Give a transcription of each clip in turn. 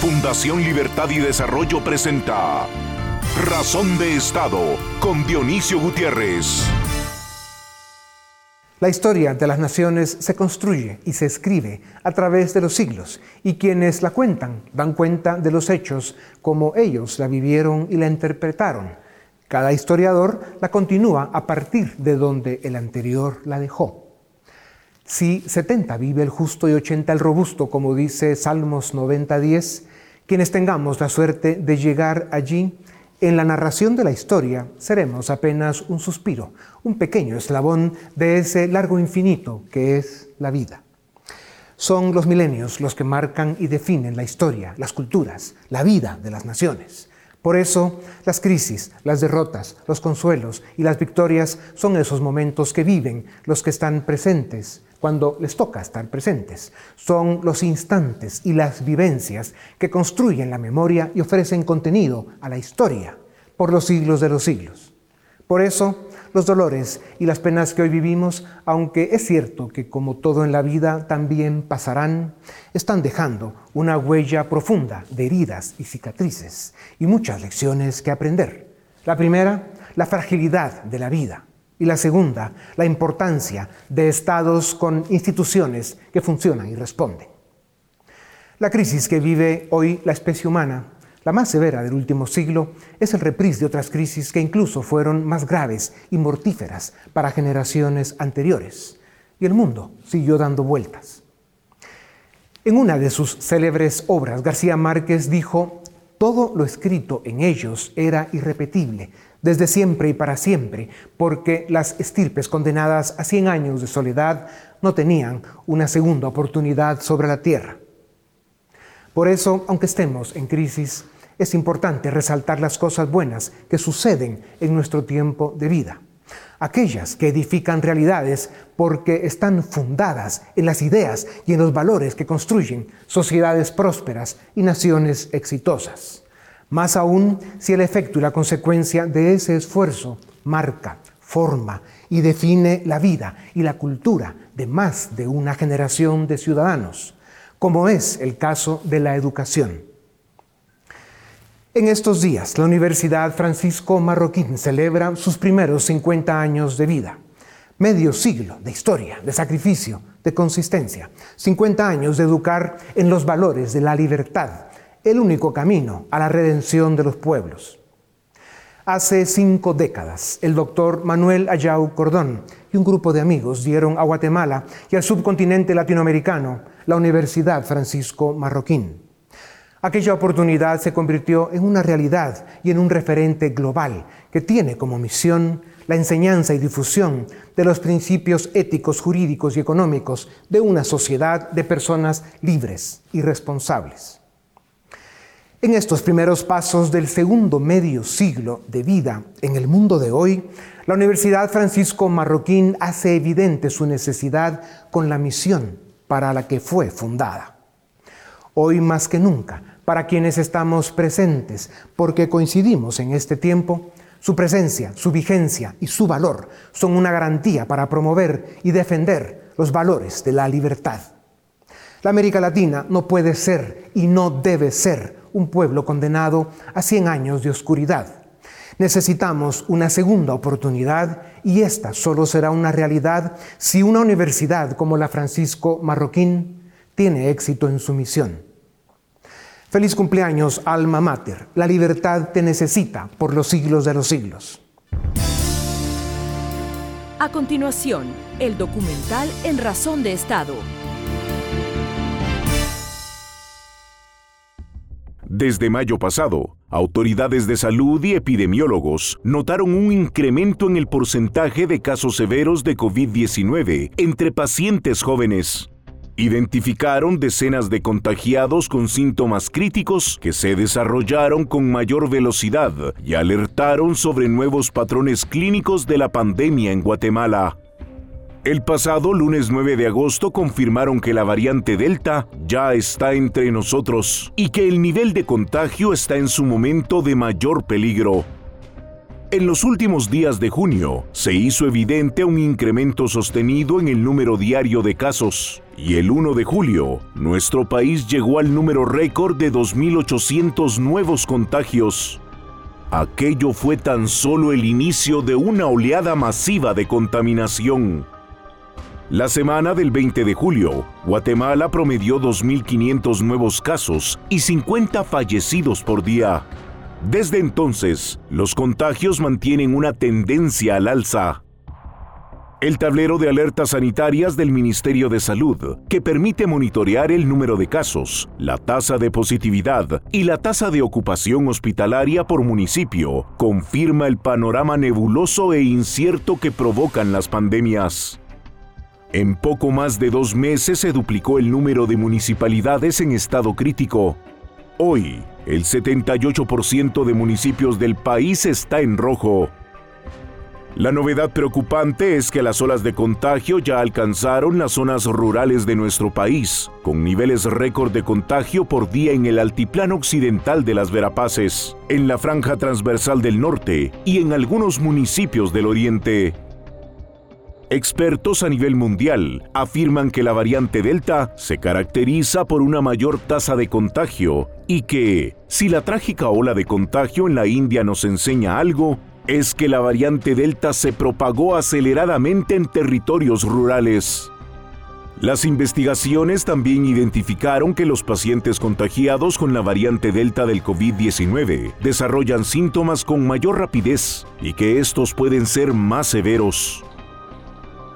Fundación Libertad y Desarrollo presenta Razón de Estado con Dionisio Gutiérrez. La historia de las naciones se construye y se escribe a través de los siglos y quienes la cuentan dan cuenta de los hechos como ellos la vivieron y la interpretaron. Cada historiador la continúa a partir de donde el anterior la dejó. Si 70 vive el justo y 80 el robusto, como dice Salmos 90.10, quienes tengamos la suerte de llegar allí, en la narración de la historia seremos apenas un suspiro, un pequeño eslabón de ese largo infinito que es la vida. Son los milenios los que marcan y definen la historia, las culturas, la vida de las naciones. Por eso, las crisis, las derrotas, los consuelos y las victorias son esos momentos que viven los que están presentes cuando les toca estar presentes. Son los instantes y las vivencias que construyen la memoria y ofrecen contenido a la historia por los siglos de los siglos. Por eso, los dolores y las penas que hoy vivimos, aunque es cierto que como todo en la vida también pasarán, están dejando una huella profunda de heridas y cicatrices y muchas lecciones que aprender. La primera, la fragilidad de la vida y la segunda, la importancia de estados con instituciones que funcionan y responden. La crisis que vive hoy la especie humana, la más severa del último siglo, es el reprise de otras crisis que incluso fueron más graves y mortíferas para generaciones anteriores. Y el mundo siguió dando vueltas. En una de sus célebres obras, García Márquez dijo, todo lo escrito en ellos era irrepetible, desde siempre y para siempre, porque las estirpes condenadas a 100 años de soledad no tenían una segunda oportunidad sobre la tierra. Por eso, aunque estemos en crisis, es importante resaltar las cosas buenas que suceden en nuestro tiempo de vida, aquellas que edifican realidades porque están fundadas en las ideas y en los valores que construyen sociedades prósperas y naciones exitosas más aún si el efecto y la consecuencia de ese esfuerzo marca, forma y define la vida y la cultura de más de una generación de ciudadanos, como es el caso de la educación. En estos días, la Universidad Francisco Marroquín celebra sus primeros 50 años de vida, medio siglo de historia, de sacrificio, de consistencia, 50 años de educar en los valores de la libertad, el único camino a la redención de los pueblos. Hace cinco décadas, el doctor Manuel Ayau Cordón y un grupo de amigos dieron a Guatemala y al subcontinente latinoamericano la Universidad Francisco Marroquín. Aquella oportunidad se convirtió en una realidad y en un referente global que tiene como misión la enseñanza y difusión de los principios éticos, jurídicos y económicos de una sociedad de personas libres y responsables. En estos primeros pasos del segundo medio siglo de vida en el mundo de hoy, la Universidad Francisco Marroquín hace evidente su necesidad con la misión para la que fue fundada. Hoy más que nunca, para quienes estamos presentes, porque coincidimos en este tiempo, su presencia, su vigencia y su valor son una garantía para promover y defender los valores de la libertad. La América Latina no puede ser y no debe ser un pueblo condenado a 100 años de oscuridad. Necesitamos una segunda oportunidad y esta solo será una realidad si una universidad como la Francisco Marroquín tiene éxito en su misión. Feliz cumpleaños, alma mater. La libertad te necesita por los siglos de los siglos. A continuación, el documental En Razón de Estado Desde mayo pasado, autoridades de salud y epidemiólogos notaron un incremento en el porcentaje de casos severos de COVID-19 entre pacientes jóvenes. Identificaron decenas de contagiados con síntomas críticos que se desarrollaron con mayor velocidad y alertaron sobre nuevos patrones clínicos de la pandemia en Guatemala. El pasado lunes 9 de agosto confirmaron que la variante Delta ya está entre nosotros y que el nivel de contagio está en su momento de mayor peligro. En los últimos días de junio se hizo evidente un incremento sostenido en el número diario de casos y el 1 de julio nuestro país llegó al número récord de 2.800 nuevos contagios. Aquello fue tan solo el inicio de una oleada masiva de contaminación. La semana del 20 de julio, Guatemala promedió 2.500 nuevos casos y 50 fallecidos por día. Desde entonces, los contagios mantienen una tendencia al alza. El tablero de alertas sanitarias del Ministerio de Salud, que permite monitorear el número de casos, la tasa de positividad y la tasa de ocupación hospitalaria por municipio, confirma el panorama nebuloso e incierto que provocan las pandemias. En poco más de dos meses se duplicó el número de municipalidades en estado crítico. Hoy, el 78% de municipios del país está en rojo. La novedad preocupante es que las olas de contagio ya alcanzaron las zonas rurales de nuestro país, con niveles récord de contagio por día en el altiplano occidental de las Verapaces, en la franja transversal del norte y en algunos municipios del oriente. Expertos a nivel mundial afirman que la variante Delta se caracteriza por una mayor tasa de contagio y que, si la trágica ola de contagio en la India nos enseña algo, es que la variante Delta se propagó aceleradamente en territorios rurales. Las investigaciones también identificaron que los pacientes contagiados con la variante Delta del COVID-19 desarrollan síntomas con mayor rapidez y que estos pueden ser más severos.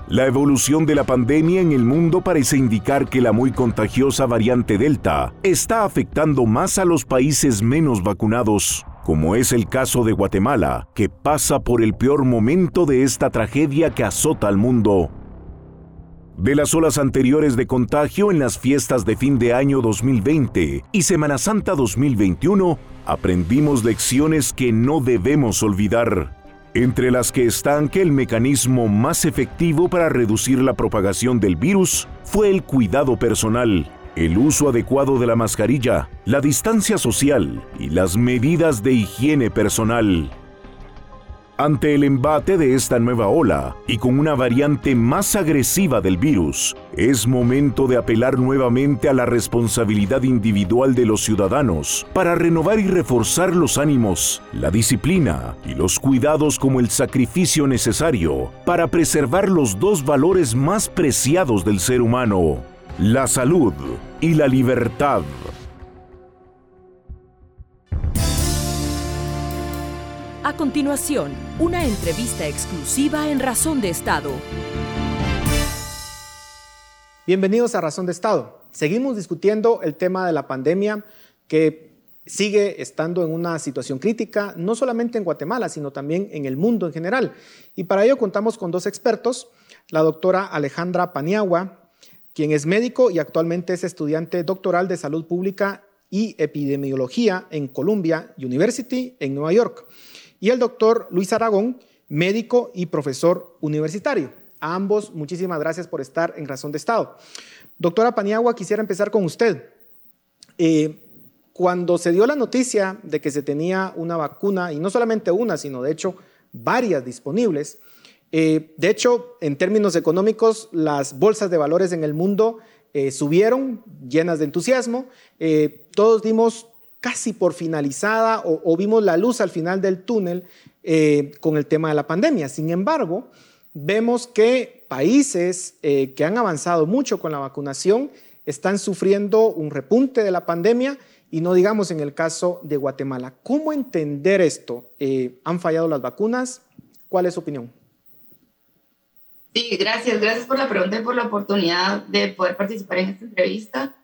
La evolución de la pandemia en el mundo parece indicar que la muy contagiosa variante Delta está afectando más a los países menos vacunados, como es el caso de Guatemala, que pasa por el peor momento de esta tragedia que azota al mundo. De las olas anteriores de contagio en las fiestas de fin de año 2020 y Semana Santa 2021, aprendimos lecciones que no debemos olvidar entre las que están que el mecanismo más efectivo para reducir la propagación del virus fue el cuidado personal, el uso adecuado de la mascarilla, la distancia social y las medidas de higiene personal. Ante el embate de esta nueva ola y con una variante más agresiva del virus, es momento de apelar nuevamente a la responsabilidad individual de los ciudadanos para renovar y reforzar los ánimos, la disciplina y los cuidados como el sacrificio necesario para preservar los dos valores más preciados del ser humano, la salud y la libertad. A continuación, una entrevista exclusiva en Razón de Estado. Bienvenidos a Razón de Estado. Seguimos discutiendo el tema de la pandemia que sigue estando en una situación crítica, no solamente en Guatemala, sino también en el mundo en general. Y para ello contamos con dos expertos, la doctora Alejandra Paniagua, quien es médico y actualmente es estudiante doctoral de salud pública y epidemiología en Columbia University en Nueva York y el doctor Luis Aragón, médico y profesor universitario. A ambos, muchísimas gracias por estar en Razón de Estado. Doctora Paniagua, quisiera empezar con usted. Eh, cuando se dio la noticia de que se tenía una vacuna, y no solamente una, sino de hecho varias disponibles, eh, de hecho, en términos económicos, las bolsas de valores en el mundo eh, subieron llenas de entusiasmo. todos dimos casi por finalizada o, vimos la luz al final del túnel eh, con el tema de la pandemia. Sin embargo, vemos que países eh, que han avanzado mucho con la vacunación están sufriendo un repunte de la pandemia y no digamos en el caso de Guatemala. ¿Cómo entender esto? Eh, ¿Han fallado las vacunas? ¿Cuál es su opinión? Sí, gracias. Gracias por la pregunta y por la oportunidad de poder participar en esta entrevista.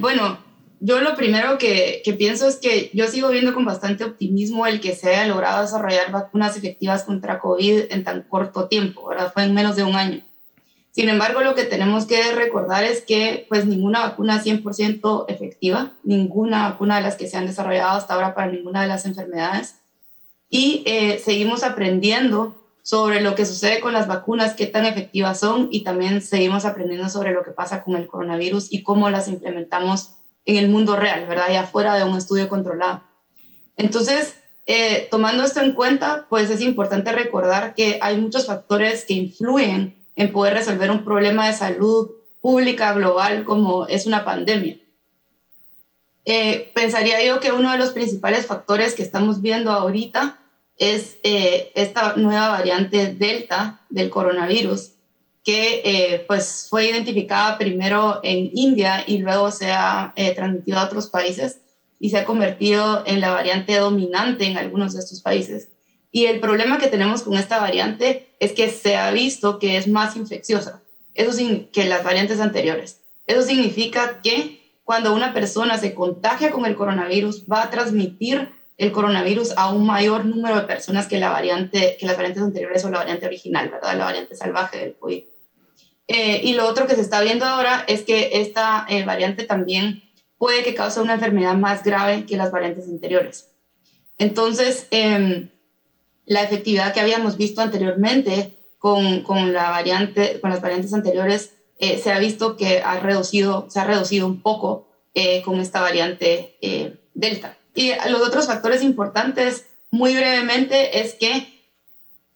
bueno, yo lo primero que, pienso es que yo sigo viendo con bastante optimismo el que se haya logrado desarrollar vacunas efectivas contra COVID en tan corto tiempo, ¿verdad? Fue en menos de un año. Sin embargo, lo que tenemos que recordar es que pues ninguna vacuna es 100% efectiva, ninguna vacuna de las que se han desarrollado hasta ahora para ninguna de las enfermedades. Y eh, seguimos aprendiendo sobre lo que sucede con las vacunas, qué tan efectivas son y también seguimos aprendiendo sobre lo que pasa con el coronavirus y cómo las implementamos en el mundo real, ¿verdad? Y afuera de un estudio controlado. Entonces, eh, tomando esto en cuenta, pues es importante recordar que hay muchos factores que influyen en poder resolver un problema de salud pública global como es una pandemia. Eh, pensaría yo que uno de los principales factores que estamos viendo ahorita es eh, esta nueva variante Delta del coronavirus, que eh, pues fue identificada primero en India y luego se ha transmitido a otros países y se ha convertido en la variante dominante en algunos de estos países. Y el problema que tenemos con esta variante es que se ha visto que es más infecciosa eso que las variantes anteriores. Eso significa que cuando una persona se contagia con el coronavirus, va a transmitir el coronavirus a un mayor número de personas que, la variante, que las variantes anteriores o la variante original, ¿verdad? La variante salvaje del COVID. Eh, y lo otro que se está viendo ahora es que esta eh, variante también puede que cause una enfermedad más grave que las variantes anteriores. Entonces, em, la efectividad que habíamos visto anteriormente con, con la variante, con las variantes anteriores eh, se ha visto que ha reducido, se ha reducido un poco eh, con esta variante eh, Delta. Y los otros factores importantes, muy brevemente, es que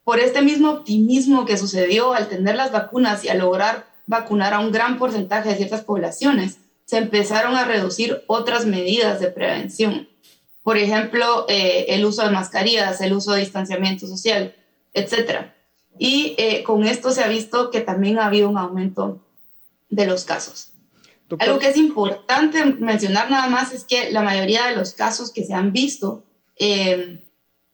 por este mismo optimismo que sucedió al tener las vacunas y al lograr vacunar a un gran porcentaje de ciertas poblaciones, se empezaron a reducir otras medidas de prevención. Por ejemplo, el uso de mascarillas, el uso de distanciamiento social, etc. Y con esto se ha visto que también ha habido un aumento de los casos. Algo que es importante mencionar nada más es que la mayoría de los casos que se han visto eh,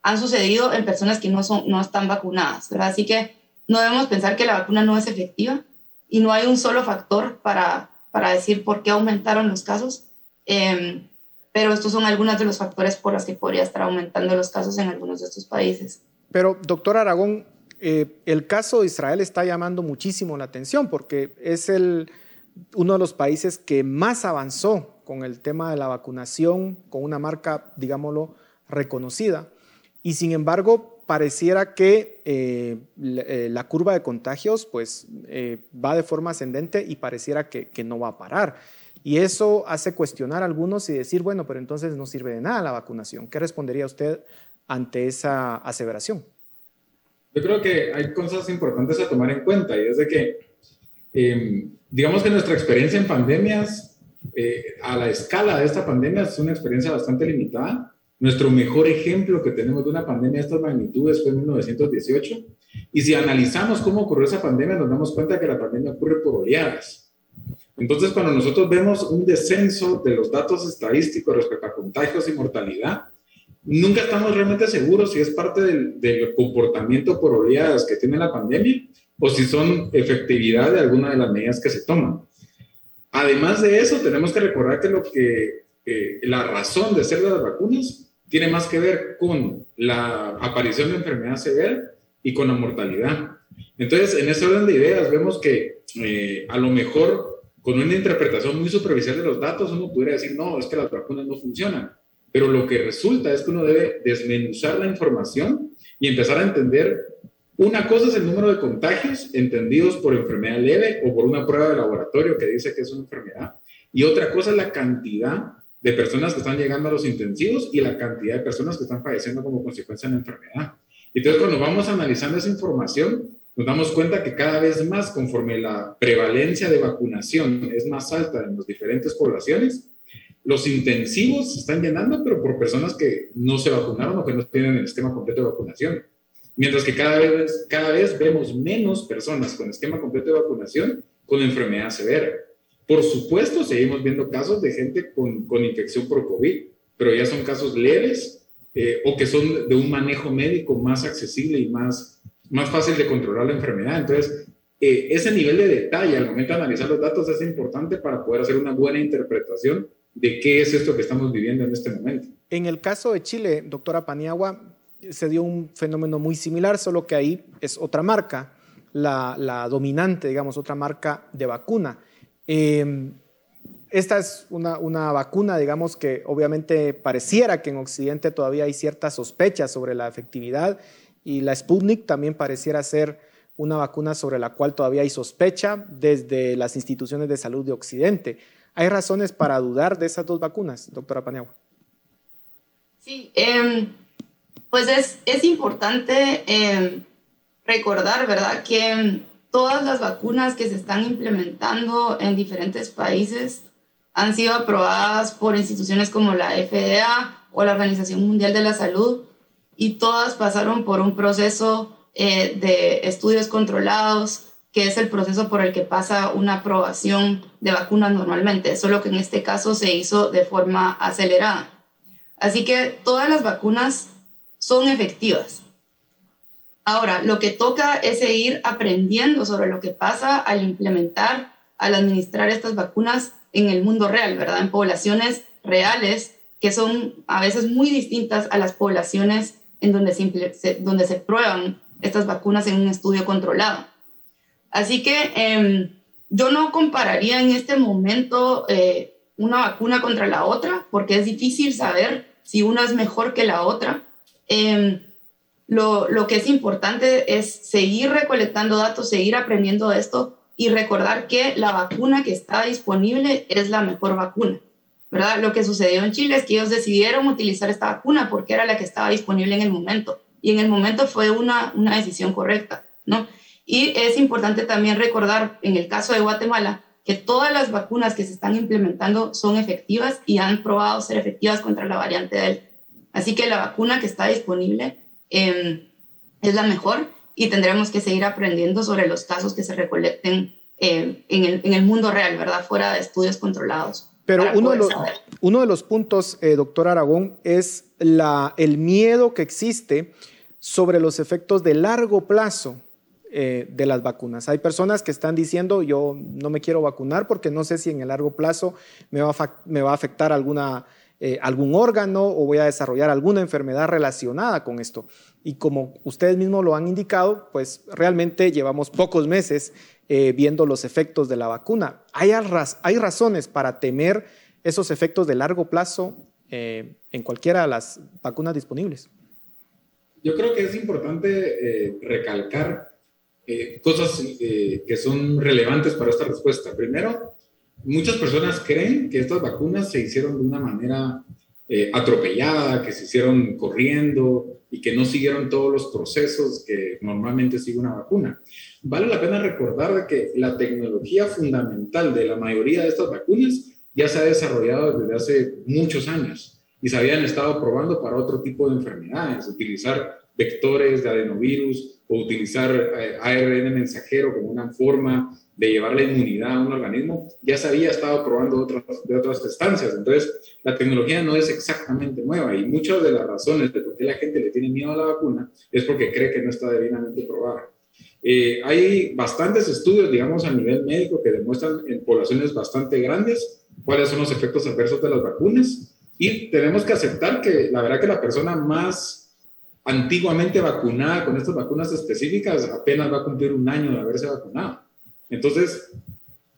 han sucedido en personas que no, son, no están vacunadas, ¿verdad? Así que no debemos pensar que la vacuna no es efectiva y no hay un solo factor para, para decir por qué aumentaron los casos, eh, pero estos son algunos de los factores por los que podría estar aumentando los casos en algunos de estos países. Pero, doctor Aragón, eh, el caso de Israel está llamando muchísimo la atención porque es el, uno de los países que más avanzó con el tema de la vacunación, con una marca, digámoslo, reconocida. Y sin embargo, pareciera que eh, eh, la, curva de contagios pues, va de forma ascendente y pareciera que, que no va a parar. Y eso hace cuestionar a algunos y decir, bueno, pero entonces no sirve de nada la vacunación. ¿Qué respondería usted ante esa aseveración? Yo creo que hay cosas importantes a tomar en cuenta y es de que, em, digamos que nuestra experiencia en pandemias, eh, a la escala de esta pandemia, es una experiencia bastante limitada. Nuestro mejor ejemplo que tenemos de una pandemia de estas magnitudes fue en 1918. Y si analizamos cómo ocurrió esa pandemia, nos damos cuenta que la pandemia ocurre por oleadas. Entonces, cuando nosotros vemos un descenso de los datos estadísticos respecto a contagios y mortalidad, nunca estamos realmente seguros si es parte del, comportamiento por oleadas que tiene la pandemia o si son efectividad de alguna de las medidas que se toman. Además de eso, tenemos que recordar que, lo que eh, la razón de ser de las vacunas tiene más que ver con la aparición de enfermedad severa y con la mortalidad. Entonces, en ese orden de ideas, vemos que eh, a lo mejor con una interpretación muy superficial de los datos, uno pudiera decir, no, es que las vacunas no funcionan pero lo que resulta es que uno debe desmenuzar la información y empezar a entender una cosa es el número de contagios entendidos por enfermedad leve o por una prueba de laboratorio que dice que es una enfermedad. Y otra cosa es la cantidad de personas que están llegando a los intensivos y la cantidad de personas que están falleciendo como consecuencia de la enfermedad. Entonces, cuando vamos analizando esa información, nos damos cuenta que cada vez más, conforme la prevalencia de vacunación es más alta en las diferentes poblaciones, los intensivos se están llenando, pero por personas que no se vacunaron o que no tienen el esquema completo de vacunación. Mientras que cada vez, cada vez vemos menos personas con esquema completo de vacunación con enfermedad severa. Por supuesto, seguimos viendo casos de gente con, con infección por COVID, pero ya son casos leves eh, o que son de un manejo médico más accesible y más, más fácil de controlar la enfermedad. Entonces, eh, ese nivel de detalle al momento de analizar los datos es importante para poder hacer una buena interpretación de qué es esto que estamos viviendo en este momento. En el caso de Chile, doctora Paniagua, se dio un fenómeno muy similar, solo que ahí es otra marca, la, dominante, digamos, otra marca de vacuna. Em, esta es una, una, vacuna, digamos, que obviamente pareciera que en Occidente todavía hay ciertas sospechas sobre la efectividad y la Sputnik también pareciera ser una vacuna sobre la cual todavía hay sospecha desde las instituciones de salud de Occidente. ¿Hay razones para dudar de esas dos vacunas, doctora Paniagua? Sí, em, Pues es, importante eh, recordar, ¿verdad?, que todas las vacunas que se están implementando en diferentes países han sido aprobadas por instituciones como la FDA o la Organización Mundial de la Salud y todas pasaron por un proceso eh, de estudios controlados, que es el proceso por el que pasa una aprobación de vacunas normalmente, solo que en este caso se hizo de forma acelerada. Así que todas las vacunas son efectivas. Ahora, lo que toca es seguir aprendiendo sobre lo que pasa al implementar, al administrar estas vacunas en el mundo real, ¿verdad? En poblaciones reales que son a veces muy distintas a las poblaciones en donde se, donde se prueban estas vacunas en un estudio controlado. Así que em, yo no compararía en este momento eh, una vacuna contra la otra, porque es difícil saber si una es mejor que la otra. Em, lo, que es importante es seguir recolectando datos, seguir aprendiendo de esto y recordar que la vacuna que está disponible es la mejor vacuna. ¿verdad? Lo que sucedió en Chile es que ellos decidieron utilizar esta vacuna porque era la que estaba disponible en el momento. Y en el momento fue una, una decisión correcta, ¿no? Y es importante también recordar, en el caso de Guatemala, que todas las vacunas que se están implementando son efectivas y han probado ser efectivas contra la variante Delta. Así que la vacuna que está disponible em, es la mejor y tendremos que seguir aprendiendo sobre los casos que se recolecten em, en, el, en, el, mundo real, ¿verdad? Fuera de estudios controlados. Pero uno de, los, uno de, los, puntos, eh, doctor Aragón, es la, el miedo que existe sobre los efectos de largo plazo eh, de las vacunas. Hay personas que están diciendo, yo no me quiero vacunar porque no sé si en el largo plazo me va a, me va a afectar alguna eh, algún órgano o voy a desarrollar alguna enfermedad relacionada con esto. Y como ustedes mismos lo han indicado, pues realmente llevamos pocos meses eh, viendo los efectos de la vacuna. ¿Hay, hay razones para temer esos efectos de largo plazo eh, en cualquiera de las vacunas disponibles? Yo creo que es importante recalcar cosas que son relevantes para esta respuesta. Primero, muchas personas creen que estas vacunas se hicieron de una manera eh, atropellada, que se hicieron corriendo y que no siguieron todos los procesos que normalmente sigue una vacuna. Vale la pena recordar que la tecnología fundamental de la mayoría de estas vacunas ya se ha desarrollado desde hace muchos años y se habían estado probando para otro tipo de enfermedades, utilizar vectores de adenovirus o utilizar eh, ARN mensajero como una forma de llevar la inmunidad a un organismo, ya se había estado probando otras, de otras estancias. Entonces, la tecnología no es exactamente nueva y muchas de las razones de por qué la gente le tiene miedo a la vacuna es porque cree que no está debidamente probada. Eh, hay bastantes estudios, digamos, a nivel médico que demuestran en poblaciones bastante grandes cuáles son los efectos adversos de las vacunas y tenemos que aceptar que la verdad que la persona más antiguamente vacunada con estas vacunas específicas apenas va a cumplir un año de haberse vacunado. Entonces,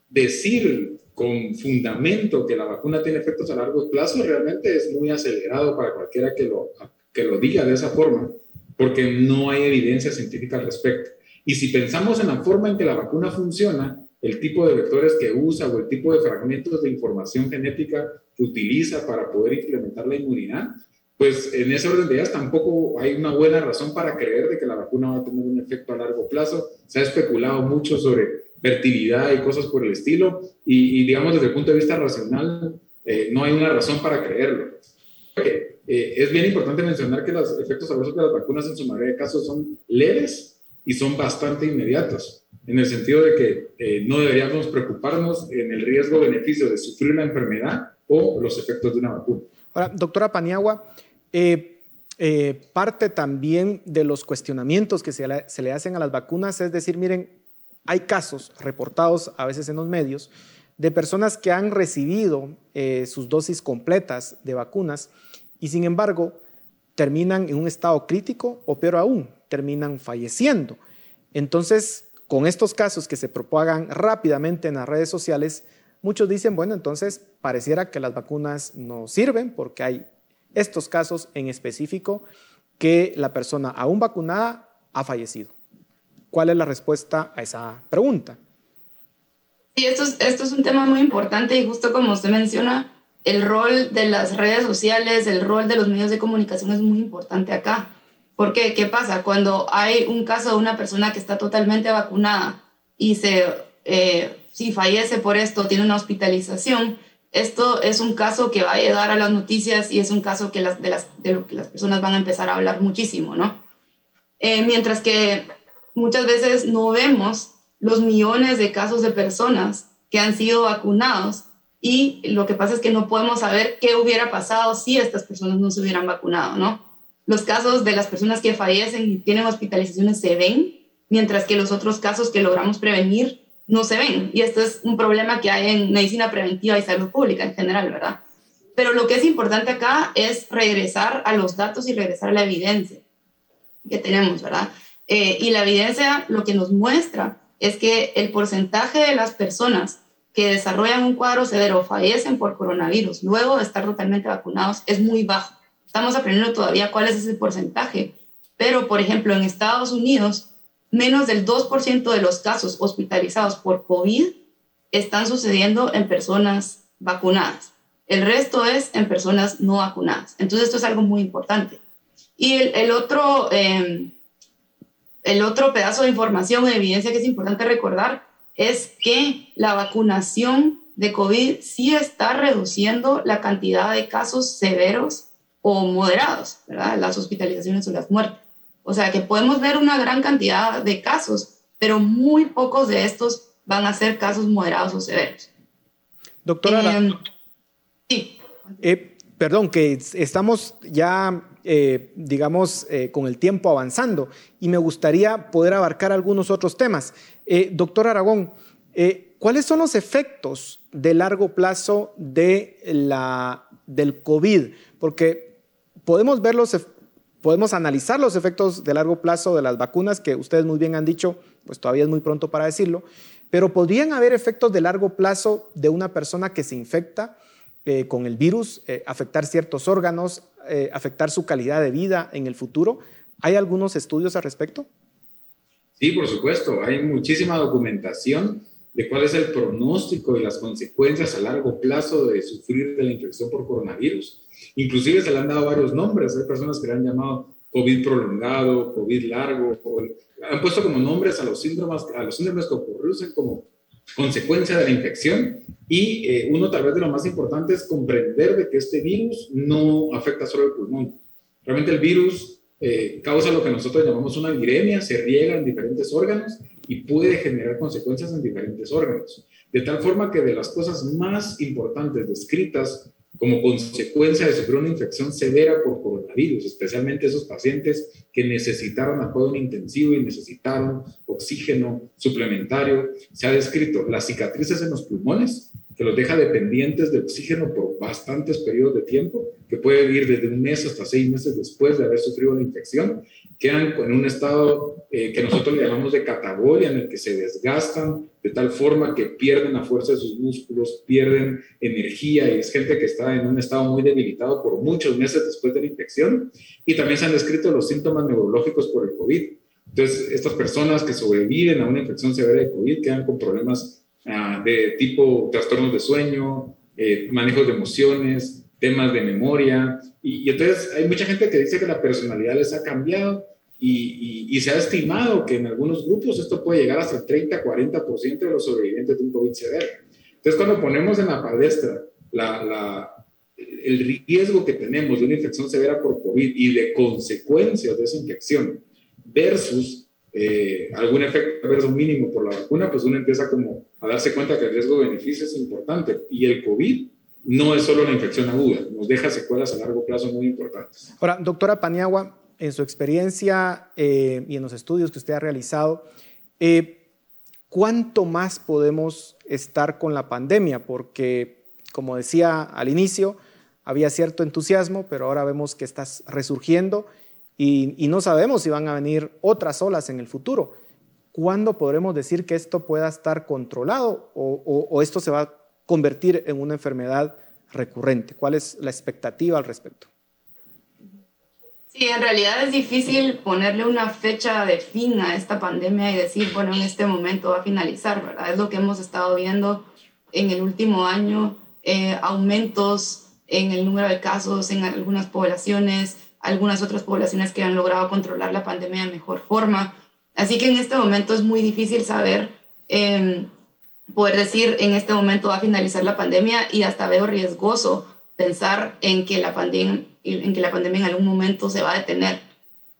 decir con fundamento que la vacuna tiene efectos a largo plazo realmente es muy acelerado para cualquiera que lo, que lo diga de esa forma, porque no hay evidencia científica al respecto. Y si pensamos en la forma en que la vacuna funciona, el tipo de vectores que usa o el tipo de fragmentos de información genética que utiliza para poder implementar la inmunidad, pues en ese orden de ideas tampoco hay una buena razón para creer de que la vacuna va a tener un efecto a largo plazo. Se ha especulado mucho sobre fertilidad y cosas por el estilo, y, digamos desde el punto de vista racional, eh, no hay una razón para creerlo. Eh, es bien importante mencionar que los efectos adversos de las vacunas en su mayoría de casos son leves y son bastante inmediatos, en el sentido de que eh, no deberíamos preocuparnos en el riesgo-beneficio de sufrir la enfermedad o los efectos de una vacuna. Ahora, doctora Paniagua, parte también de los cuestionamientos que se se le hacen a las vacunas es decir, miren, hay casos reportados a veces en los medios de personas que han recibido eh, sus dosis completas de vacunas y sin embargo terminan en un estado crítico o peor aún, terminan falleciendo. Entonces, con estos casos que se propagan rápidamente en las redes sociales, muchos dicen, bueno, entonces pareciera que las vacunas no sirven porque hay estos casos en específico que la persona aún vacunada ha fallecido. ¿Cuál es la respuesta a esa pregunta? Sí, esto es, un tema muy importante y justo como usted menciona, el rol de las redes sociales, el rol de los medios de comunicación es muy importante acá. ¿Por qué? ¿Qué pasa? Cuando hay un caso de una persona que está totalmente vacunada y se, eh, si fallece por esto, tiene una hospitalización, esto es un caso que va a llegar a las noticias y es un caso que las, de, las, de lo que las personas van a empezar a hablar muchísimo, ¿no? Eh, mientras que muchas veces no vemos los millones de casos de personas que han sido vacunados y lo que pasa es que no podemos saber qué hubiera pasado si estas personas no se hubieran vacunado, ¿no? Los casos de las personas que fallecen y tienen hospitalizaciones se ven, mientras que los otros casos que logramos prevenir no se ven. Y esto es un problema que hay en medicina preventiva y salud pública en general, ¿verdad? Pero lo que es importante acá es regresar a los datos y regresar a la evidencia que tenemos, ¿verdad? Eh, y la evidencia lo que nos muestra es que el porcentaje de las personas que desarrollan un cuadro severo o fallecen por coronavirus luego de estar totalmente vacunados es muy bajo. Estamos aprendiendo todavía cuál es ese porcentaje, pero por ejemplo en Estados Unidos, menos del 2% de los casos hospitalizados por COVID están sucediendo en personas vacunadas. El resto es en personas no vacunadas. Entonces esto es algo muy importante. Y el, otro, eh, el otro pedazo de información evidencia que es importante recordar es que la vacunación de COVID sí está reduciendo la cantidad de casos severos o moderados, ¿verdad? Las hospitalizaciones o las muertes. O sea que podemos ver una gran cantidad de casos, pero muy pocos de estos van a ser casos moderados o severos. Doctora, em, sí. Eh, perdón, que estamos ya eh, digamos, eh, con el tiempo avanzando y me gustaría poder abarcar algunos otros temas. Eh, doctor Aragón, ¿cuáles son los efectos de largo plazo de la, del COVID? Porque podemos ver podemos analizar los efectos de largo plazo de las vacunas, que ustedes muy bien han dicho, pues todavía es muy pronto para decirlo, pero podrían haber efectos de largo plazo de una persona que se infecta con el virus, afectar ciertos órganos, eh, afectar su calidad de vida en el futuro. ¿Hay algunos estudios al respecto? Sí, por supuesto. Hay muchísima documentación de cuál es el pronóstico y las consecuencias a largo plazo de sufrir de la infección por coronavirus. Inclusive se le han dado varios nombres. Hay personas que le han llamado COVID prolongado, COVID largo, han puesto como nombres a los síndromes, a los síndromes que ocurren como consecuencia de la infección y eh, uno tal vez de lo más importante es comprender de que este virus no afecta solo el pulmón. Realmente el virus eh, causa lo que nosotros llamamos una viremia, se riega en diferentes órganos y puede generar consecuencias en diferentes órganos. De tal forma que de las cosas más importantes descritas como consecuencia de sufrir una infección severa por coronavirus, especialmente esos pacientes que necesitaron apoyo intensivo y necesitaron oxígeno suplementario. Se ha descrito las cicatrices en los pulmones, que los deja dependientes de oxígeno por bastantes periodos de tiempo, que puede ir desde un mes hasta seis meses después de haber sufrido la infección, quedan en un estado eh, que nosotros le llamamos de catabolia, en el que se desgastan de tal forma que pierden la fuerza de sus músculos, pierden energía y es gente que está en un estado muy debilitado por muchos meses después de la infección. Y también se han descrito los síntomas neurológicos por el COVID. Entonces, estas personas que sobreviven a una infección severa de COVID quedan con problemas Ah, de tipo trastornos de sueño, eh, manejos de emociones, temas de memoria. Y, entonces hay mucha gente que dice que la personalidad les ha cambiado y, y, se ha estimado que en algunos grupos esto puede llegar hasta el 30-40% de los sobrevivientes de un COVID severo. Entonces cuando ponemos en la palestra la, la, el riesgo que tenemos de una infección severa por COVID y de consecuencias de esa infección versus eh, algún efecto adverso mínimo por la vacuna, pues uno empieza como a darse cuenta que el riesgo-beneficio es importante. Y el COVID no es solo la infección aguda, nos deja secuelas a largo plazo muy importantes. Ahora, doctora Paniagua, en su experiencia eh, y en los estudios que usted ha realizado, eh, ¿cuánto más podemos estar con la pandemia? Porque, como decía al inicio, había cierto entusiasmo, pero ahora vemos que está resurgiendo y, no sabemos si van a venir otras olas en el futuro. ¿Cuándo podremos decir que esto pueda estar controlado o, esto se va convertir en una enfermedad recurrente? ¿Cuál es la expectativa al respecto? Sí, en realidad es difícil ponerle una fecha de fin a esta pandemia y decir, bueno, en este momento va a finalizar, ¿verdad? Es lo que hemos estado viendo en el último año, eh, aumentos en el número de casos en algunas poblaciones, algunas otras poblaciones que han logrado controlar la pandemia de mejor forma. Así que en este momento es muy difícil saber, em, poder decir en este momento va a finalizar la pandemia y hasta veo riesgoso pensar en que la pandemia, en, que la pandemia en algún momento se va a detener.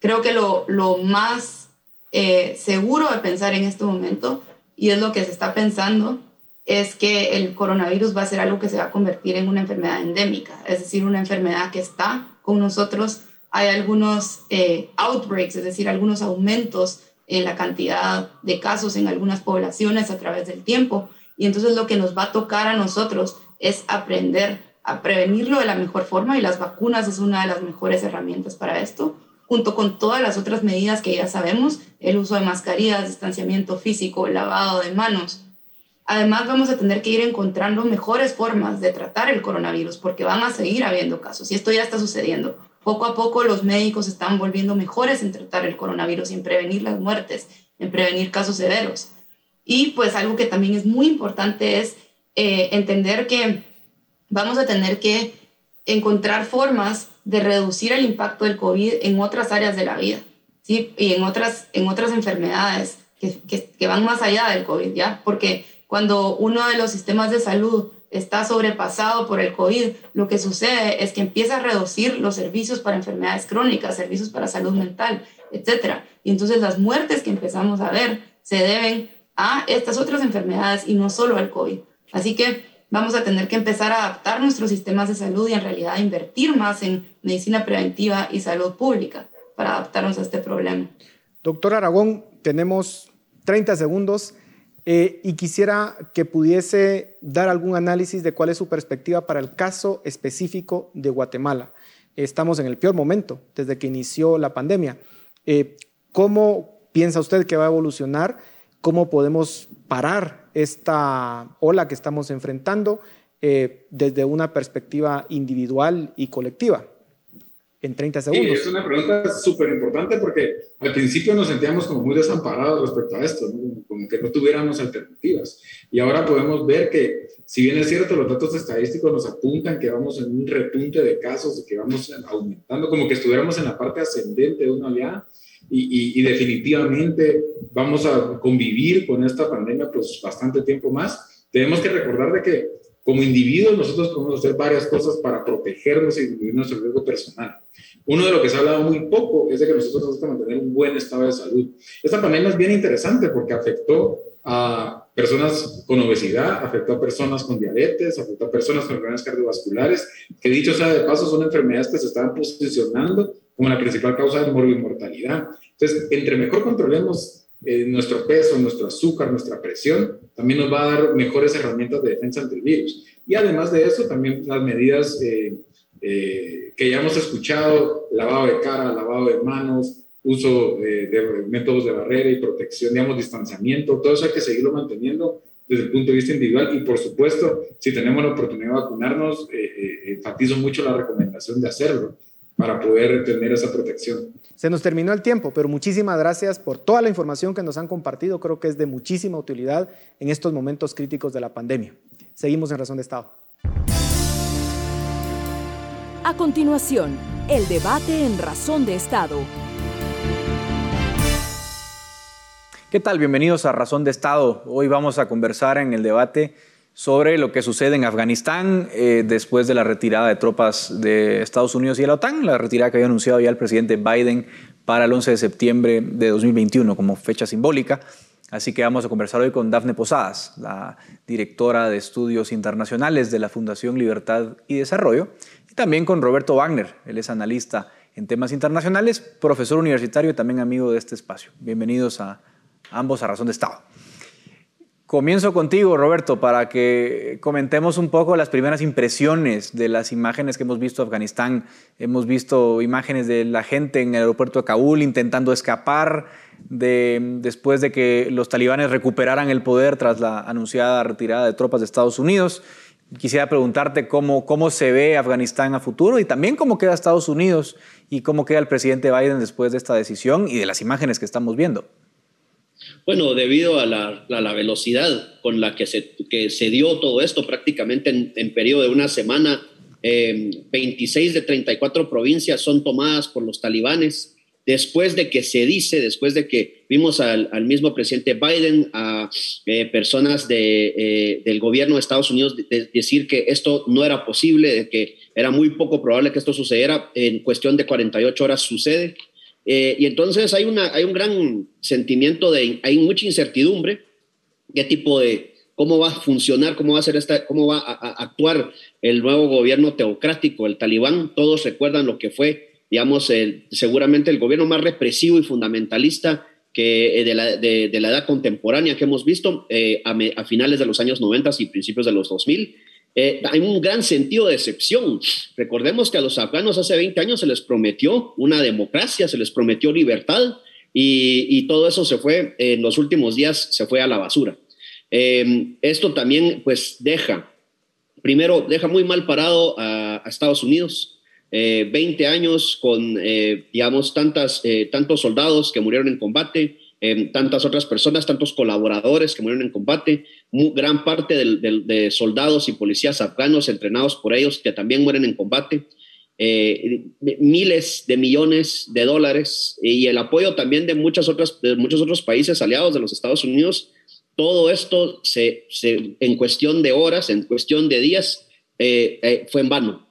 Creo que lo, lo más eh, seguro de pensar en este momento, y es lo que se está pensando, es que el coronavirus va a ser algo que se va a convertir en una enfermedad endémica, es decir, una enfermedad que está con nosotros. Hay algunos eh, outbreaks, es decir, algunos aumentos en la cantidad de casos en algunas poblaciones a través del tiempo. Y entonces lo que nos va a tocar a nosotros es aprender a prevenirlo de la mejor forma y las vacunas es una de las mejores herramientas para esto, junto con todas las otras medidas que ya sabemos, el uso de mascarillas, distanciamiento físico, lavado de manos. Además, vamos a tener que ir encontrando mejores formas de tratar el coronavirus porque van a seguir habiendo casos y esto ya está sucediendo. Poco a poco los médicos están volviendo mejores en tratar el coronavirus y en prevenir las muertes, en prevenir casos severos. Y pues algo que también es muy importante es eh, entender que vamos a tener que encontrar formas de reducir el impacto del COVID en otras áreas de la vida, ¿sí? Y en otras, en otras enfermedades que, van más allá del COVID, ¿ya? Porque cuando uno de los sistemas de salud está sobrepasado por el COVID, lo que sucede es que empieza a reducir los servicios para enfermedades crónicas, servicios para salud mental, etc. Y entonces las muertes que empezamos a ver se deben a estas otras enfermedades y no solo al COVID. Así que vamos a tener que empezar a adaptar nuestros sistemas de salud y en realidad invertir más en medicina preventiva y salud pública para adaptarnos a este problema. Doctor Aragón, tenemos 30 segundos eh, y quisiera que pudiese dar algún análisis de cuál es su perspectiva para el caso específico de Guatemala. Estamos en el peor momento desde que inició la pandemia. Eh, ¿Cómo piensa usted que va a evolucionar? ¿Cómo podemos parar esta ola que estamos enfrentando eh, desde una perspectiva individual y colectiva? En 30 segundos. Sí, es una pregunta súper importante porque al principio nos sentíamos como muy desamparados respecto a esto, como que no tuviéramos alternativas. Y ahora podemos ver que, si bien es cierto, los datos estadísticos nos apuntan que vamos en un repunte de casos, que vamos aumentando, como que estuviéramos en la parte ascendente de una oleada. Y, y, definitivamente vamos a convivir con esta pandemia pues bastante tiempo más. Tenemos que recordar de que como individuos nosotros podemos hacer varias cosas para protegernos y disminuir nuestro riesgo personal. Uno de lo que se ha hablado muy poco es de que nosotros tenemos que mantener un buen estado de salud. Esta pandemia es bien interesante porque afectó a personas con obesidad, afectó a personas con diabetes, afectó a personas con enfermedades cardiovasculares, que dicho sea de paso son enfermedades que se están posicionando como la principal causa de mortalidad. Entonces, entre mejor controlemos eh, nuestro peso, nuestro azúcar, nuestra presión, también nos va a dar mejores herramientas de defensa ante el virus. Y además de eso, también las medidas eh, eh, que ya hemos escuchado, lavado de cara, lavado de manos, uso de, métodos de barrera y protección, digamos, distanciamiento, todo eso hay que seguirlo manteniendo desde el punto de vista individual y por supuesto, si tenemos la oportunidad de vacunarnos, eh, eh, enfatizo mucho la recomendación de hacerlo para poder tener esa protección. Se nos terminó el tiempo, pero muchísimas gracias por toda la información que nos han compartido. Creo que es de muchísima utilidad en estos momentos críticos de la pandemia. Seguimos en Razón de Estado. A continuación, el debate en Razón de Estado. ¿Qué tal? Bienvenidos a Razón de Estado. Hoy vamos a conversar en el debate sobre lo que sucede en Afganistán eh, después de la retirada de tropas de Estados Unidos y de la OTAN, la retirada que había anunciado ya el presidente Biden para el 11 de septiembre de 2021 como fecha simbólica. Así que vamos a conversar hoy con Dafne Posadas, la directora de estudios internacionales de la Fundación Libertad y Desarrollo, también con Roberto Wagner, él es analista en temas internacionales, profesor universitario y también amigo de este espacio. Bienvenidos a, ambos a Razón de Estado. Comienzo contigo, Roberto, para que comentemos un poco las primeras impresiones de las imágenes que hemos visto de Afganistán. Hemos visto imágenes de la gente en el aeropuerto de Kabul intentando escapar de, después de que los talibanes recuperaran el poder tras la anunciada retirada de tropas de Estados Unidos. Quisiera preguntarte cómo, cómo se ve Afganistán a futuro y también cómo queda Estados Unidos y cómo queda el presidente Biden después de esta decisión y de las imágenes que estamos viendo. Bueno, debido a la, velocidad con la que se, que se, dio todo esto, prácticamente en, en periodo de una semana, 26 de 34 provincias son tomadas por los talibanes después de que se dice, después de que vimos al, mismo presidente Biden, a eh, personas de, eh, del gobierno de Estados Unidos decir que esto no era posible, de que era muy poco probable que esto sucediera, en cuestión de 48 horas sucede. Eh, y entonces hay, una, hay un gran sentimiento de, hay mucha incertidumbre, qué tipo de, cómo va a funcionar, cómo va a ser esta, cómo va a actuar el nuevo gobierno teocrático, el talibán. Todos recuerdan lo que fue digamos, seguramente el gobierno más represivo y fundamentalista que, eh, de, la, de, la edad contemporánea que hemos visto eh, a, finales de los años 90 y principios de los 2000. Eh, hay un gran sentido de excepción. Recordemos que a los afganos hace 20 años se les prometió una democracia, se les prometió libertad y, y todo eso se fue, en los últimos días se fue a la basura. esto también pues deja, primero, deja muy mal parado a, a Estados Unidos, 20 eh, años con, eh, digamos, tantas, eh, tantos soldados que murieron en combate, tantas otras personas, tantos colaboradores que murieron en combate, gran parte de soldados y policías afganos entrenados por ellos que también mueren en combate, miles de millones de dólares y el apoyo también de, muchas otras, muchos otros países aliados de los Estados Unidos. Todo esto se, en cuestión de horas, en cuestión de días, fue en vano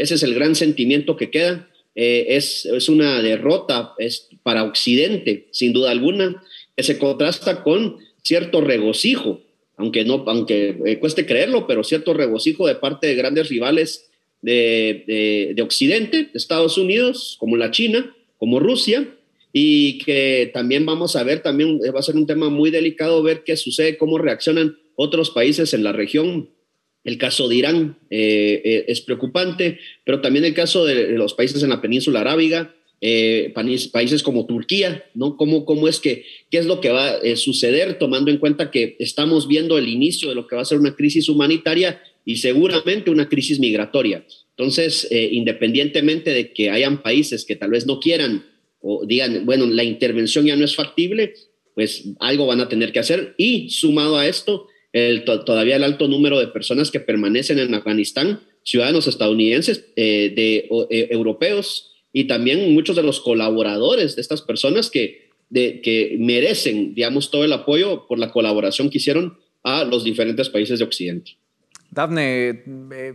ese es el gran sentimiento que queda. Eh, es, es, una derrota es para Occidente, sin duda alguna, que se contrasta con cierto regocijo, aunque, no, aunque eh, cueste creerlo, pero cierto regocijo de parte de grandes rivales de, de, Occidente, Estados Unidos, como la China, como Rusia, y que también vamos a ver, también va a ser un tema muy delicado ver qué sucede, cómo reaccionan otros países en la región el caso de Irán eh, eh, es preocupante, pero también el caso de los países en la península arábiga, eh, países como Turquía, ¿no? ¿Cómo, ¿Cómo es que, qué es lo que va a suceder tomando en cuenta que estamos viendo el inicio de lo que va a ser una crisis humanitaria y seguramente una crisis migratoria? Entonces, independientemente de que hayan países que tal vez no quieran o digan, bueno, la intervención ya no es factible, pues algo van a tener que hacer y sumado a esto, el, todavía el alto número de personas que permanecen en Afganistán, ciudadanos estadounidenses, eh, de, eh, europeos y también muchos de los colaboradores de estas personas que, de, que merecen, digamos, todo el apoyo por la colaboración que hicieron a los diferentes países de Occidente. Dafne, eh,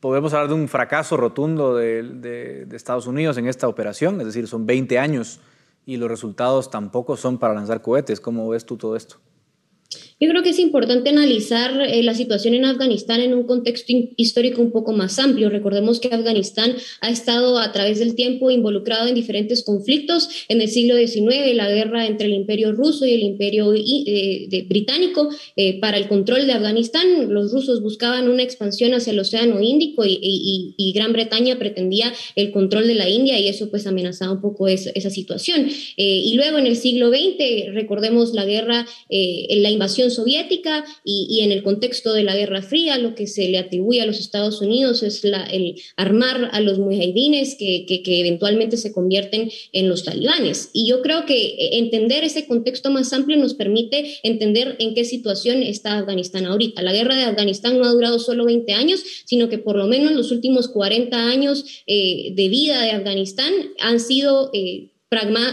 podemos hablar de un fracaso rotundo de, de, Estados Unidos en esta operación, es decir, son 20 años y los resultados tampoco son para lanzar cohetes. ¿Cómo ves tú todo esto? Yo creo que es importante analizar eh, la situación en Afganistán en un contexto histórico un poco más amplio. Recordemos que Afganistán ha estado a través del tiempo involucrado en diferentes conflictos. En el siglo XIX, la guerra entre el imperio ruso y el imperio eh, británico eh, para el control de Afganistán. Los rusos buscaban una expansión hacia el Océano Índico y, Gran Bretaña pretendía el control de la India y eso pues amenazaba un poco esa situación. y luego en el siglo XX, recordemos la guerra, la invasión soviética y, en el contexto de la Guerra Fría, lo que se le atribuye a los Estados Unidos es el armar a los mujahidines que, eventualmente se convierten en los talibanes. Y yo creo que entender ese contexto más amplio nos permite entender en qué situación está Afganistán ahorita. La guerra de Afganistán no ha durado solo 20 años, sino que por lo menos los últimos 40 años eh, de vida de Afganistán han sido... Eh,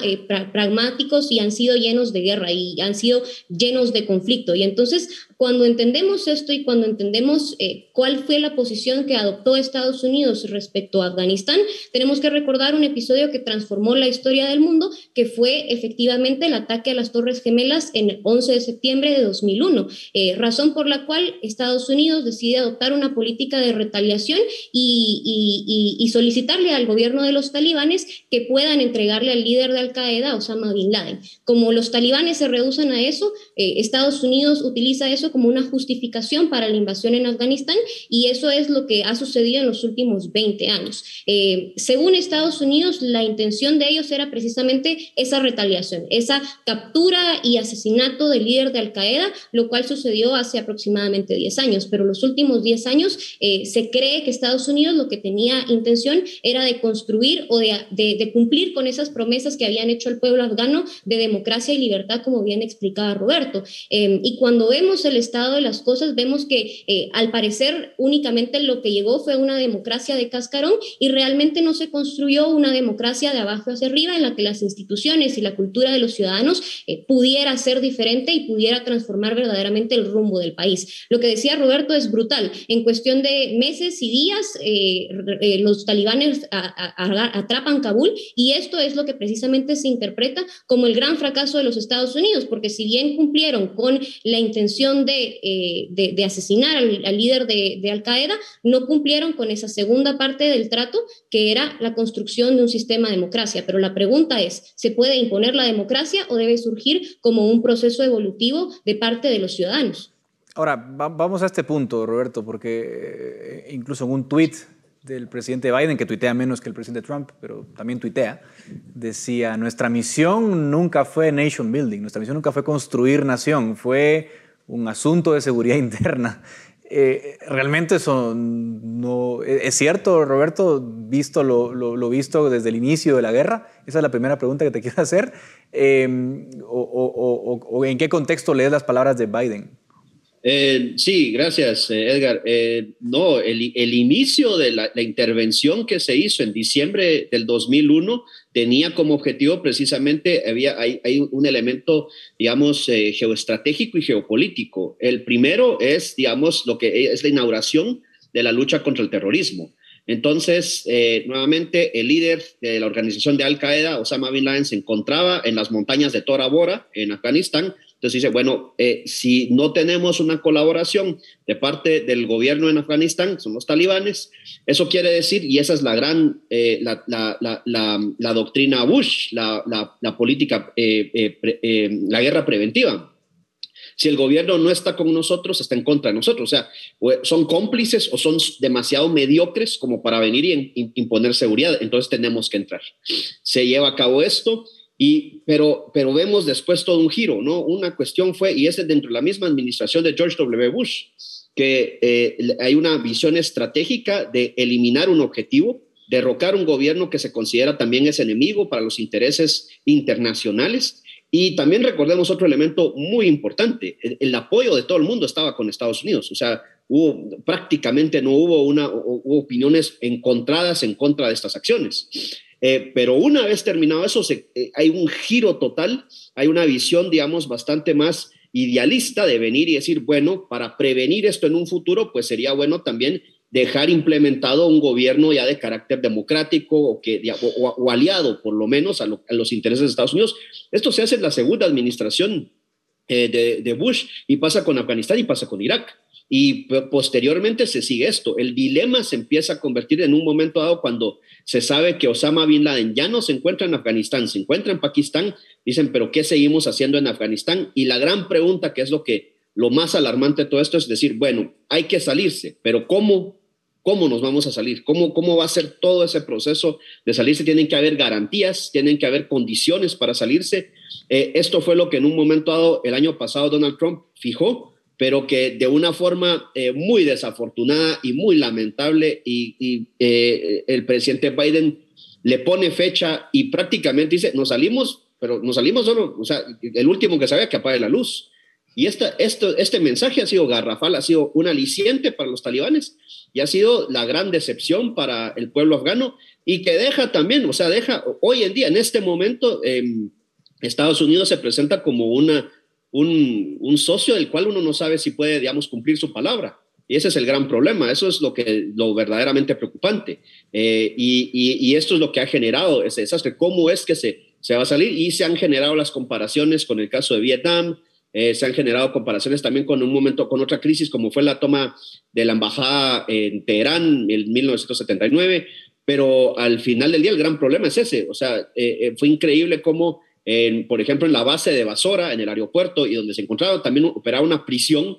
eh, pragmáticos y han sido llenos de guerra y han sido llenos de conflicto. Y entonces cuando entendemos esto y cuando entendemos eh, cuál fue la posición que adoptó Estados Unidos respecto a Afganistán, tenemos que recordar un episodio que transformó la historia del mundo, que fue efectivamente el ataque a las Torres Gemelas en el 11 de septiembre de 2001, eh, razón por la cual Estados Unidos decide adoptar una política de retaliación y, solicitarle al gobierno de los talibanes que puedan entregarle al líder de Al Qaeda, Osama Bin Laden. Como los talibanes se reducen a eso, eh, Estados Unidos utiliza eso como una justificación para la invasión en Afganistán y eso es lo que ha sucedido en los últimos 20 años. Eh, según Estados Unidos, la intención de ellos era precisamente esa retaliación, esa captura y asesinato del líder de Al Qaeda, lo cual sucedió hace aproximadamente 10 años, pero los últimos 10 años eh, se cree que Estados Unidos lo que tenía intención era de construir o de, de, cumplir con esas promesas que habían hecho el pueblo afgano de democracia y libertad, como bien explicaba Roberto. Eh, y cuando vemos el estado de las cosas, vemos que eh, al parecer únicamente lo que llegó fue una democracia de cascarón y realmente no se construyó una democracia de abajo hacia arriba en la que las instituciones y la cultura de los ciudadanos eh, pudiera ser diferente y pudiera transformar verdaderamente el rumbo del país. Lo que decía Roberto es brutal. En cuestión de meses y días, eh, los talibanes atrapan Kabul y esto es lo que precisamente se interpreta como el gran fracaso de los Estados Unidos, porque si bien cumplieron con la intención de, eh, asesinar al, líder de, Al Qaeda, no cumplieron con esa segunda parte del trato, que era la construcción de un sistema de democracia. Pero la pregunta es, ¿se puede imponer la democracia o debe surgir como un proceso evolutivo de parte de los ciudadanos? Ahora, vamos a este punto, Roberto, porque eh, incluso en un tuit del presidente Biden, que tuitea menos que el presidente Trump, pero también tuitea, decía, nuestra misión nunca fue nation building, nuestra misión nunca fue construir nación, fue un asunto de seguridad interna. Eh, ¿Realmente eso no es cierto, Roberto, visto lo, visto desde el inicio de la guerra? Esa es la primera pregunta que te quiero hacer. Eh, o, en qué contexto lees las palabras de Biden? Eh, sí, gracias, eh, Edgar. Eh, no, el, inicio de la, intervención que se hizo en diciembre del 2001 tenía como objetivo precisamente, había, hay, un elemento, digamos, geoestratégico y geopolítico. El primero es, digamos, lo que es la inauguración de la lucha contra el terrorismo. Entonces, nuevamente, el líder de la organización de Al Qaeda, Osama Bin Laden, se encontraba en las montañas de Tora Bora, en Afganistán, entonces dice, bueno, eh, si no tenemos una colaboración de parte del gobierno en Afganistán, son los talibanes, eso quiere decir, y esa es la gran, eh, la, la, la, la, doctrina Bush, la, política, eh, la guerra preventiva. Si el gobierno no está con nosotros, está en contra de nosotros. O sea, son cómplices o son demasiado mediocres como para venir y imponer seguridad. Entonces tenemos que entrar. Se lleva a cabo esto y, pero, pero vemos después todo un giro, ¿no? Una cuestión fue, y es dentro de la misma administración de George W. Bush, que eh, hay una visión estratégica de eliminar un objetivo, derrocar un gobierno que se considera también es enemigo para los intereses internacionales. Y también recordemos otro elemento muy importante, el, apoyo de todo el mundo estaba con Estados Unidos, o sea, hubo, prácticamente no hubo, una, hubo opiniones encontradas en contra de estas acciones. Eh, pero una vez terminado eso, eh, hay un giro total, hay una visión, digamos, bastante más idealista de venir y decir, bueno, para prevenir esto en un futuro, pues sería bueno también dejar implementado un gobierno ya de carácter democrático o, que, o, aliado por lo menos a, los intereses de Estados Unidos. Esto se hace en la segunda administración eh, de Bush y pasa con Afganistán y pasa con Irak. Y posteriormente se sigue esto. El dilema se empieza a convertir en un momento dado cuando se sabe que Osama Bin Laden ya no se encuentra en Afganistán, se encuentra en Pakistán. Dicen, pero ¿qué seguimos haciendo en Afganistán? Y la gran pregunta, que es lo que lo más alarmante de todo esto, es decir, bueno, hay que salirse, pero ¿cómo? ¿Cómo nos vamos a salir? ¿Cómo, ¿Cómo va a ser todo ese proceso de salirse? Tienen que haber garantías, tienen que haber condiciones para salirse. Eh, esto fue lo que en un momento dado, el año pasado, Donald Trump fijó pero que de una forma eh, muy desafortunada y muy lamentable, y, eh, el presidente Biden le pone fecha y prácticamente dice, nos salimos, pero nos salimos solo, o sea, el último que sabía que apague la luz. Y esta, esto, este mensaje ha sido garrafal, ha sido un aliciente para los talibanes y ha sido la gran decepción para el pueblo afgano y que deja también, o sea, deja, hoy en día, en este momento, em, Estados Unidos se presenta como una un, socio del cual uno no sabe si puede, digamos, cumplir su palabra. Y ese es el gran problema, eso es lo, que, lo verdaderamente preocupante. Eh, y, esto es lo que ha generado ese desastre. ¿Cómo es que se, se va a salir? Y se han generado las comparaciones con el caso de Vietnam, eh, se han generado comparaciones también con un momento, con otra crisis como fue la toma de la embajada en Teherán en 1979, pero al final del día el gran problema es ese, o sea, eh, fue increíble cómo por ejemplo, en la base de Basora, en el aeropuerto, y donde se encontraba también operaba una prisión,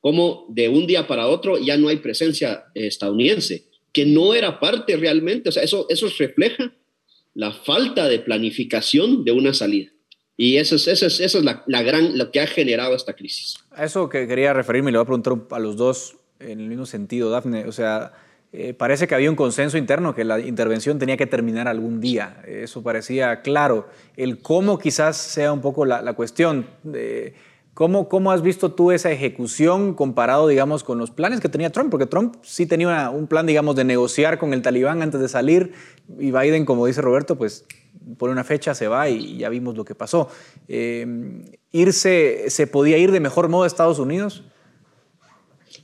como de un día para otro ya no hay presencia estadounidense, que no era parte realmente, o sea, eso, eso refleja la falta de planificación de una salida. Y eso es, eso es, eso es la, la, gran, lo que ha generado esta crisis. A eso que quería referirme, le voy a preguntar a los dos en el mismo sentido, Dafne. O sea, eh, parece que había un consenso interno que la intervención tenía que terminar algún día. Eso parecía claro. El cómo quizás sea un poco la, cuestión. ¿Cómo, ¿Cómo has visto tú esa ejecución comparado, digamos, con los planes que tenía Trump? Porque Trump sí tenía un plan, digamos, de negociar con el talibán antes de salir y Biden, como dice Roberto, pues por una fecha se va y ya vimos lo que pasó. Eh, ¿Irse, se podía ir de mejor modo a Estados Unidos?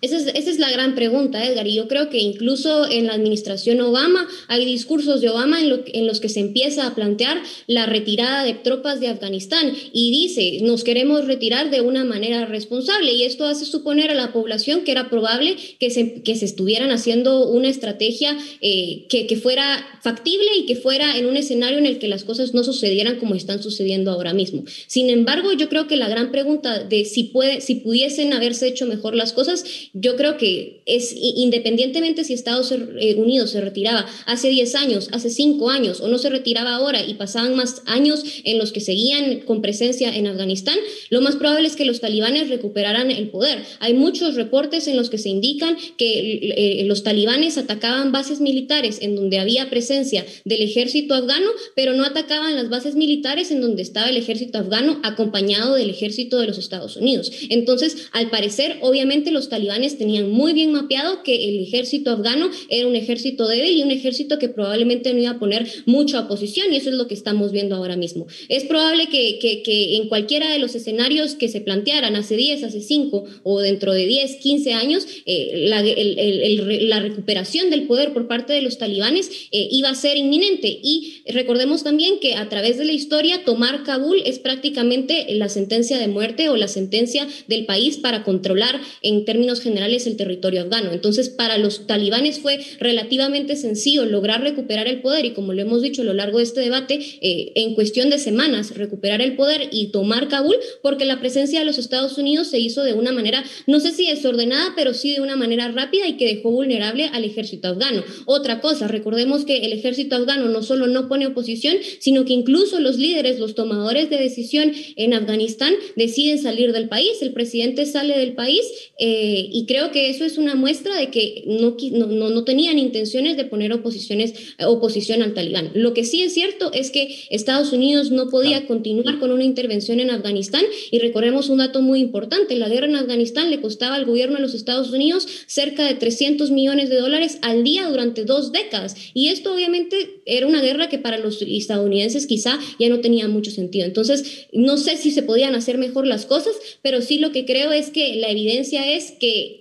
Esa es, la gran pregunta, Edgar, y yo creo que incluso en la administración Obama hay discursos de Obama en, los que se empieza a plantear la retirada de tropas de Afganistán y dice, nos queremos retirar de una manera responsable y esto hace suponer a la población que era probable que se, que se estuvieran haciendo una estrategia eh, que, que fuera factible y que fuera en un escenario en el que las cosas no sucedieran como están sucediendo ahora mismo. Sin embargo, yo creo que la gran pregunta de si, puede, si pudiesen haberse hecho mejor las cosas yo creo que es independientemente si Estados eh, Unidos se retiraba hace 10 años, hace 5 años o no se retiraba ahora y pasaban más años en los que seguían con presencia en Afganistán, lo más probable es que los talibanes recuperaran el poder. Hay muchos reportes en los que se indican que eh, los talibanes atacaban bases militares en donde había presencia del ejército afgano, pero no atacaban las bases militares en donde estaba el ejército afgano acompañado del ejército de los Estados Unidos. Entonces, al parecer, obviamente los talibanes tenían muy bien mapeado que el ejército afgano era un ejército débil y un ejército que probablemente no iba a poner mucha oposición y eso es lo que estamos viendo ahora mismo. Es probable que, que, en cualquiera de los escenarios que se plantearan hace 10, hace 5 o dentro de 10, 15 años, eh, la, la, recuperación del poder por parte de los talibanes eh, iba a ser inminente. Y recordemos también que a través de la historia, tomar Kabul es prácticamente la sentencia de muerte o la sentencia del país para controlar en términos generales general el territorio afgano. Entonces, para los talibanes fue relativamente sencillo lograr recuperar el poder y como lo hemos dicho a lo largo de este debate, eh, en cuestión de semanas recuperar el poder y tomar Kabul, porque la presencia de los Estados Unidos se hizo de una manera, no sé si desordenada, pero sí de una manera rápida y que dejó vulnerable al ejército afgano. Otra cosa, recordemos que el ejército afgano no solo no pone oposición, sino que incluso los líderes, los tomadores de decisión en Afganistán deciden salir del país, el presidente sale del país eh, y creo que eso es una muestra de que no, no, no tenían intenciones de poner oposiciones, eh, oposición al talibán. Lo que sí es cierto es que Estados Unidos no podía continuar con una intervención en Afganistán y recordemos un dato muy importante, la guerra en Afganistán le costaba al gobierno de los Estados Unidos cerca de 300 millones de dólares al día durante dos décadas y esto obviamente era una guerra que para los estadounidenses quizá ya no tenía mucho sentido. Entonces, no sé si se podían hacer mejor las cosas, pero sí lo que creo es que la evidencia es que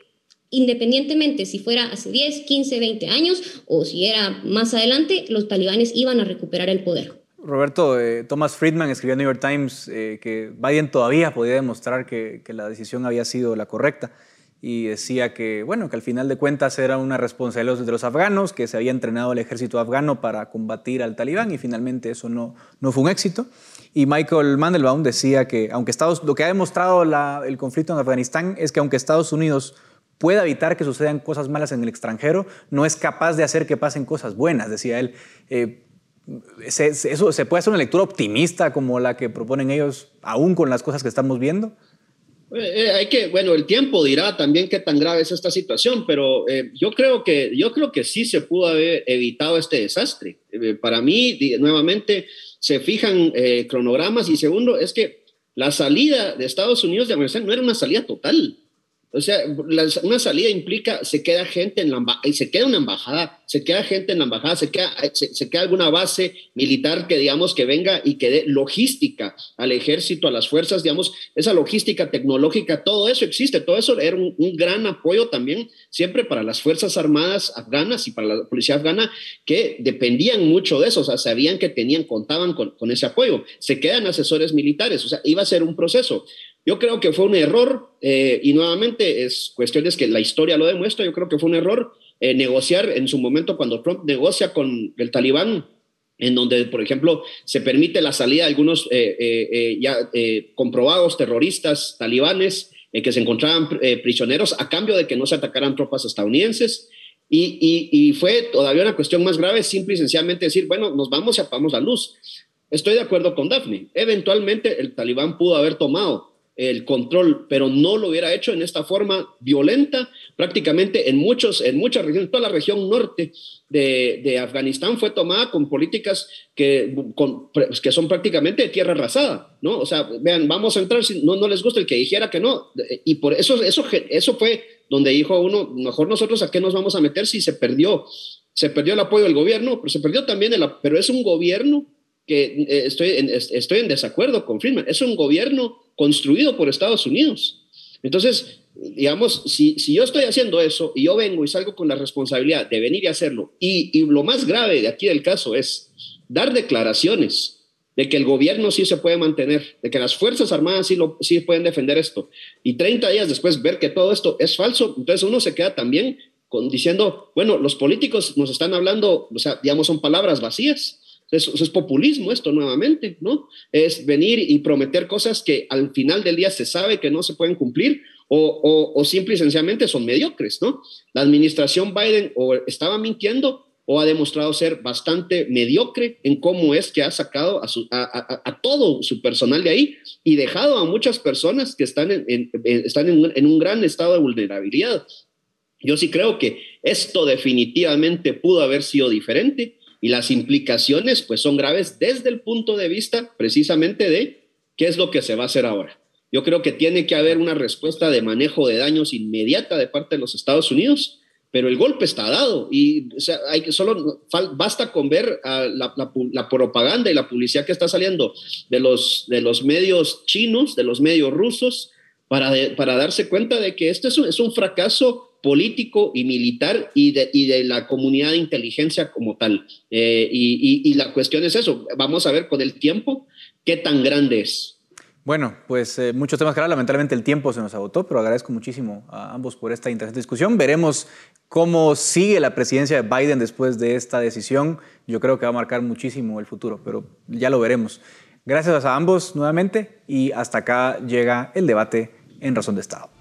independientemente si fuera hace 10, 15, 20 años o si era más adelante, los talibanes iban a recuperar el poder. Roberto, eh, Thomas Friedman escribió en New York Times eh, que Biden todavía podía demostrar que, la decisión había sido la correcta y decía que, bueno, que al final de cuentas era una responsabilidad de los afganos, que se había entrenado el ejército afgano para combatir al talibán y finalmente eso no, no fue un éxito. Y Michael Mandelbaum decía que aunque Estados, lo que ha demostrado el conflicto en Afganistán es que aunque Estados Unidos pueda evitar que sucedan cosas malas en el extranjero, no es capaz de hacer que pasen cosas buenas, decía él. Eh, se, eso, ¿Se puede hacer una lectura optimista como la que proponen ellos, aún con las cosas que estamos viendo? Eh, eh, hay que, bueno, el tiempo dirá también qué tan grave es esta situación, pero yo, creo que, yo creo que sí se pudo haber evitado este desastre. para mí, nuevamente, se fijan cronogramas y segundo, es que la salida de Estados Unidos de Afganistán no era una salida total. O sea, una salida implica, se queda gente en la embajada, se queda una embajada, se queda gente en la embajada, se queda, se, queda alguna base militar que, digamos, que venga y que dé logística al ejército, a las fuerzas, digamos, esa logística tecnológica, todo eso existe, todo eso era un, gran apoyo también siempre para las Fuerzas Armadas afganas y para la policía afgana, que dependían mucho de eso, o sea, sabían que tenían, contaban con, con ese apoyo. Se quedan asesores militares, o sea, iba a ser un proceso. Yo creo que fue un error, eh, y nuevamente es cuestiones que la historia lo demuestra, yo creo que fue un error eh, negociar en su momento cuando Trump negocia con el talibán, en donde, por ejemplo, se permite la salida de algunos eh, ya comprobados terroristas talibanes que se encontraban prisioneros a cambio de que no se atacaran tropas estadounidenses. Y, y, fue todavía una cuestión más grave, simple y sencillamente decir, bueno, nos vamos y apagamos la luz. Estoy de acuerdo con Daphne. Eventualmente el talibán pudo haber tomado el control, pero no lo hubiera hecho en esta forma violenta. Prácticamente en, muchos, en muchas regiones, toda la región norte de, de Afganistán fue tomada con políticas que, que son prácticamente de tierra arrasada, ¿no? O sea, vean, vamos a entrar, no, no les gusta el que dijera que no, y por eso, eso, eso fue donde dijo uno, mejor nosotros a qué nos vamos a meter si se perdió, se perdió el apoyo del gobierno, pero se perdió también el, pero es un gobierno que eh, estoy, en, estoy en desacuerdo con Friedman, es un gobierno construido por Estados Unidos. Entonces, digamos, si, si yo estoy haciendo eso y yo vengo y salgo con la responsabilidad de venir y hacerlo, y, y lo más grave de aquí del caso es dar declaraciones de que el gobierno sí se puede mantener, de que las Fuerzas Armadas sí, lo, sí pueden defender esto, y 30 días después ver que todo esto es falso, entonces uno se queda también diciendo, bueno, los políticos nos están hablando, o sea, digamos, son palabras vacías. Eso, es populismo esto nuevamente, ¿no? Es venir y prometer cosas que al final del día se sabe que no se pueden cumplir o, o, o simple y sencillamente son mediocres, ¿no? La administración Biden o estaba mintiendo o ha demostrado ser bastante mediocre en cómo es que ha sacado a, su, a, a, todo su personal de ahí y dejado a muchas personas que están, en, en, están en, en, un gran estado de vulnerabilidad. Yo sí creo que esto definitivamente pudo haber sido diferente y las implicaciones pues son graves desde el punto de vista precisamente de qué es lo que se va a hacer ahora. Yo creo que tiene que haber una respuesta de manejo de daños inmediata de parte de los Estados Unidos, pero el golpe está dado y hay que solo basta con ver la, propaganda y la publicidad que está saliendo de los, de los medios chinos, de los medios rusos, para, para darse cuenta de que esto es un, es un fracaso político y militar y de, y de, la comunidad de inteligencia como tal. Eh, y, y, la cuestión es eso, vamos a ver con el tiempo qué tan grande es. Bueno, pues eh, muchos temas que lamentablemente el tiempo se nos agotó, pero agradezco muchísimo a ambos por esta interesante discusión. Veremos cómo sigue la presidencia de Biden después de esta decisión. Yo creo que va a marcar muchísimo el futuro, pero ya lo veremos. Gracias a ambos nuevamente y hasta acá llega el debate en Razón de Estado.